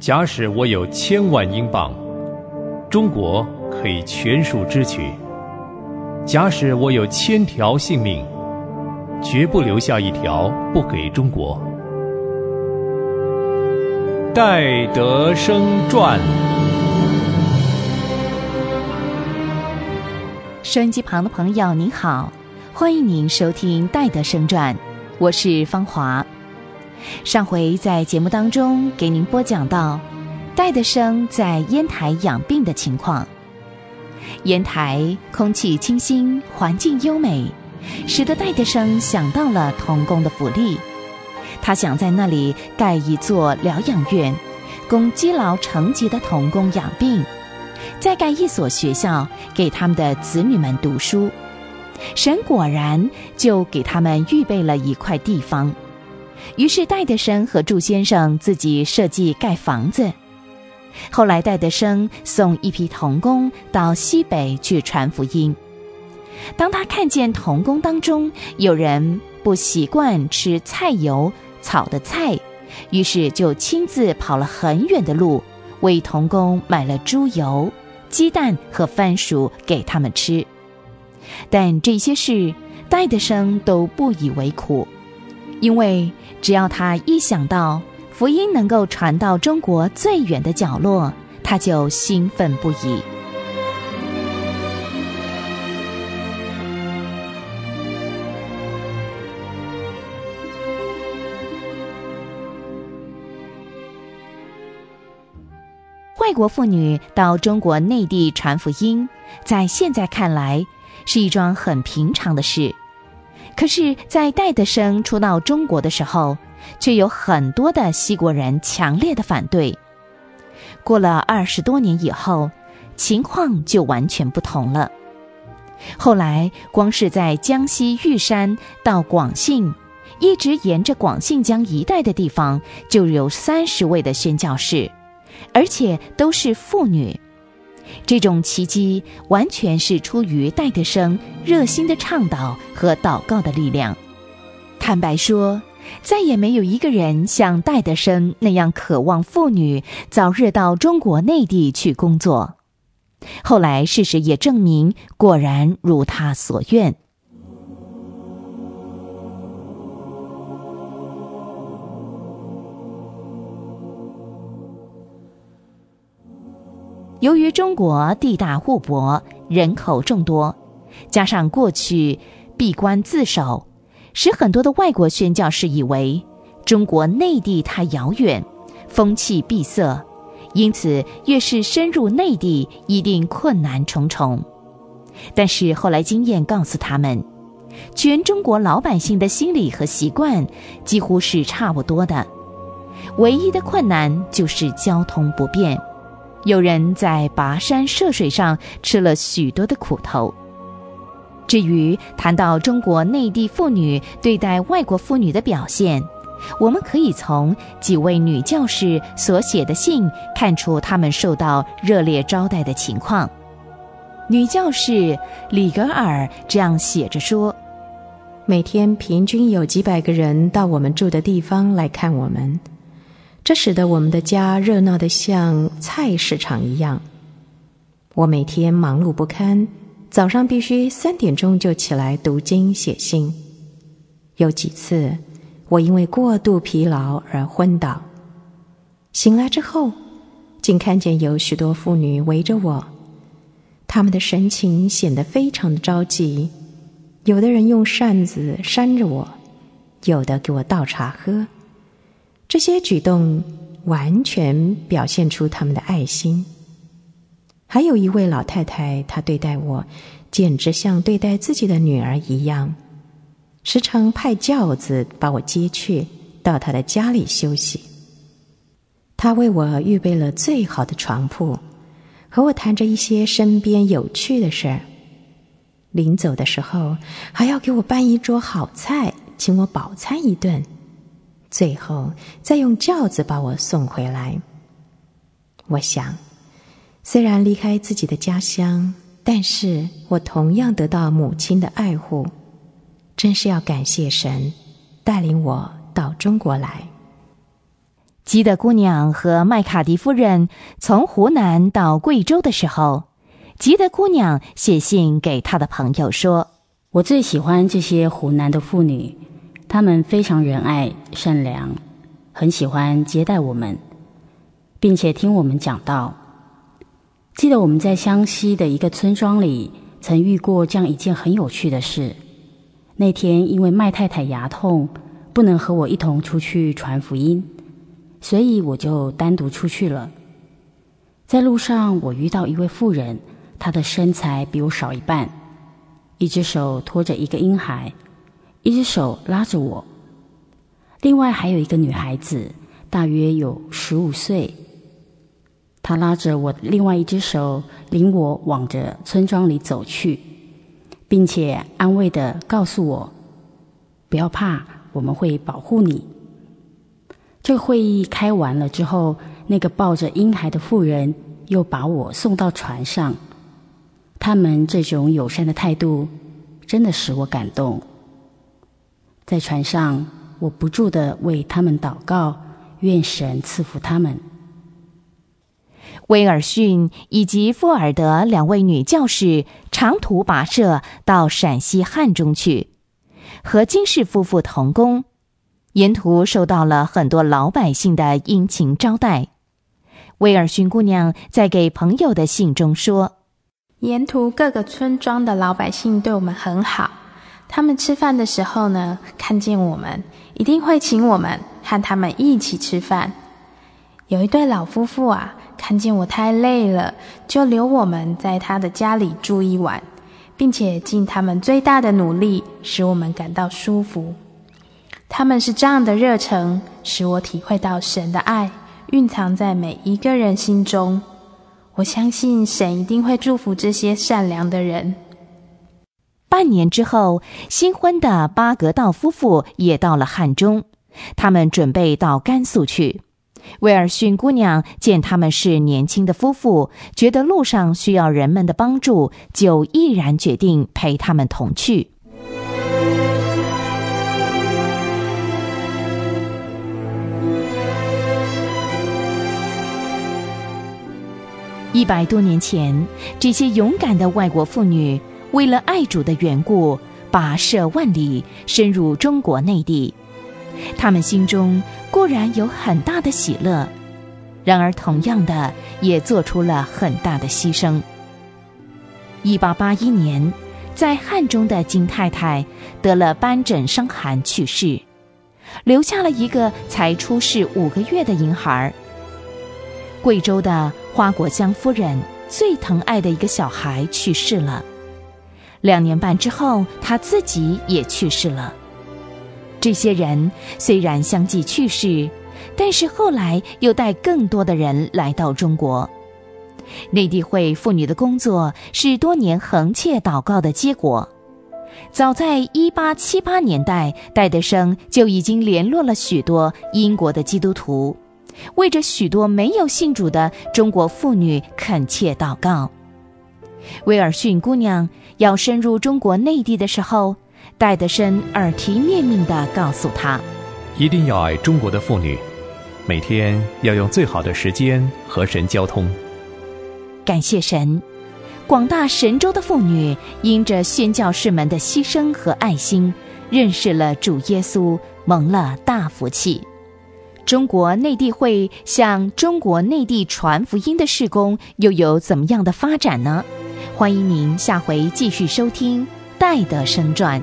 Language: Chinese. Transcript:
假使我有千万英镑，中国可以全数支取；假使我有千条性命，绝不留下一条不给中国。戴德生传。收音机旁的朋友，您好，欢迎您收听《戴德生传》，我是芳华。上回在节目当中给您播讲到，戴德生在烟台养病的情况。烟台空气清新，环境优美，使得戴德生想到了童工的福利。他想在那里盖一座疗养院，供积劳成疾的童工养病，再盖一所学校给他们的子女们读书。神果然就给他们预备了一块地方。于是戴德生和祝先生自己设计盖房子。后来戴德生送一批童工到西北去传福音。当他看见童工当中有人不习惯吃菜油炒的菜，于是就亲自跑了很远的路，为童工买了猪油、鸡蛋和番薯给他们吃。但这些事戴德生都不以为苦。因为只要他一想到福音能够传到中国最远的角落，他就兴奋不已。外国妇女到中国内地传福音，在现在看来是一桩很平常的事。可是，在戴德生初到中国的时候，却有很多的西国人强烈的反对。过了二十多年以后，情况就完全不同了。后来，光是在江西玉山到广信，一直沿着广信江一带的地方，就有三十位的宣教士，而且都是妇女。这种奇迹完全是出于戴德生热心的倡导和祷告的力量。坦白说，再也没有一个人像戴德生那样渴望妇女早日到中国内地去工作。后来事实也证明，果然如他所愿。由于中国地大物博，人口众多，加上过去闭关自守，使很多的外国宣教士以为中国内地太遥远，风气闭塞，因此越是深入内地，一定困难重重。但是后来经验告诉他们，全中国老百姓的心理和习惯几乎是差不多的，唯一的困难就是交通不便。有人在跋山涉水上吃了许多的苦头。至于谈到中国内地妇女对待外国妇女的表现，我们可以从几位女教师所写的信看出她们受到热烈招待的情况。女教师里格尔这样写着说：“每天平均有几百个人到我们住的地方来看我们。”这使得我们的家热闹的像菜市场一样。我每天忙碌不堪，早上必须三点钟就起来读经写信。有几次，我因为过度疲劳而昏倒。醒来之后，竟看见有许多妇女围着我，她们的神情显得非常的着急。有的人用扇子扇着我，有的给我倒茶喝。这些举动完全表现出他们的爱心。还有一位老太太，她对待我简直像对待自己的女儿一样，时常派轿子把我接去到她的家里休息。她为我预备了最好的床铺，和我谈着一些身边有趣的事儿。临走的时候，还要给我办一桌好菜，请我饱餐一顿。最后，再用轿子把我送回来。我想，虽然离开自己的家乡，但是我同样得到母亲的爱护，真是要感谢神带领我到中国来。吉德姑娘和麦卡迪夫人从湖南到贵州的时候，吉德姑娘写信给她的朋友说：“我最喜欢这些湖南的妇女，他们非常仁爱善良，很喜欢接待我们，并且听我们讲道。记得我们在湘西的一个村庄里，曾遇过这样一件很有趣的事。那天因为麦太太牙痛，不能和我一同出去传福音。”所以我就单独出去了。在路上，我遇到一位妇人，她的身材比我少一半，一只手托着一个婴孩，一只手拉着我。另外还有一个女孩子，大约有十五岁，她拉着我另外一只手，领我往着村庄里走去，并且安慰的告诉我：“不要怕，我们会保护你。”这会议开完了之后，那个抱着婴孩的妇人又把我送到船上。他们这种友善的态度，真的使我感动。在船上，我不住的为他们祷告，愿神赐福他们。威尔逊以及富尔德两位女教士长途跋涉到陕西汉中去，和金氏夫妇同工。沿途受到了很多老百姓的殷勤招待。威尔逊姑娘在给朋友的信中说：“沿途各个村庄的老百姓对我们很好，他们吃饭的时候呢，看见我们一定会请我们和他们一起吃饭。有一对老夫妇啊，看见我太累了，就留我们在他的家里住一晚，并且尽他们最大的努力，使我们感到舒服。”他们是这样的热诚，使我体会到神的爱蕴藏在每一个人心中。我相信神一定会祝福这些善良的人。半年之后，新婚的巴格道夫妇也到了汉中，他们准备到甘肃去。威尔逊姑娘见他们是年轻的夫妇，觉得路上需要人们的帮助，就毅然决定陪他们同去。一百多年前，这些勇敢的外国妇女为了爱主的缘故，跋涉万里，深入中国内地。他们心中固然有很大的喜乐，然而同样的也做出了很大的牺牲。一八八一年，在汉中的金太太得了斑疹伤寒去世，留下了一个才出世五个月的婴孩。贵州的。花果香夫人最疼爱的一个小孩去世了，两年半之后，他自己也去世了。这些人虽然相继去世，但是后来又带更多的人来到中国。内地会妇女的工作是多年横切祷告的结果。早在一八七八年代，戴德生就已经联络了许多英国的基督徒。为着许多没有信主的中国妇女恳切祷告。威尔逊姑娘要深入中国内地的时候，戴德生耳提面命地告诉她：“一定要爱中国的妇女，每天要用最好的时间和神交通。”感谢神，广大神州的妇女因着宣教士们的牺牲和爱心，认识了主耶稣，蒙了大福气。中国内地会向中国内地传福音的事工又有怎么样的发展呢？欢迎您下回继续收听《戴德生传》。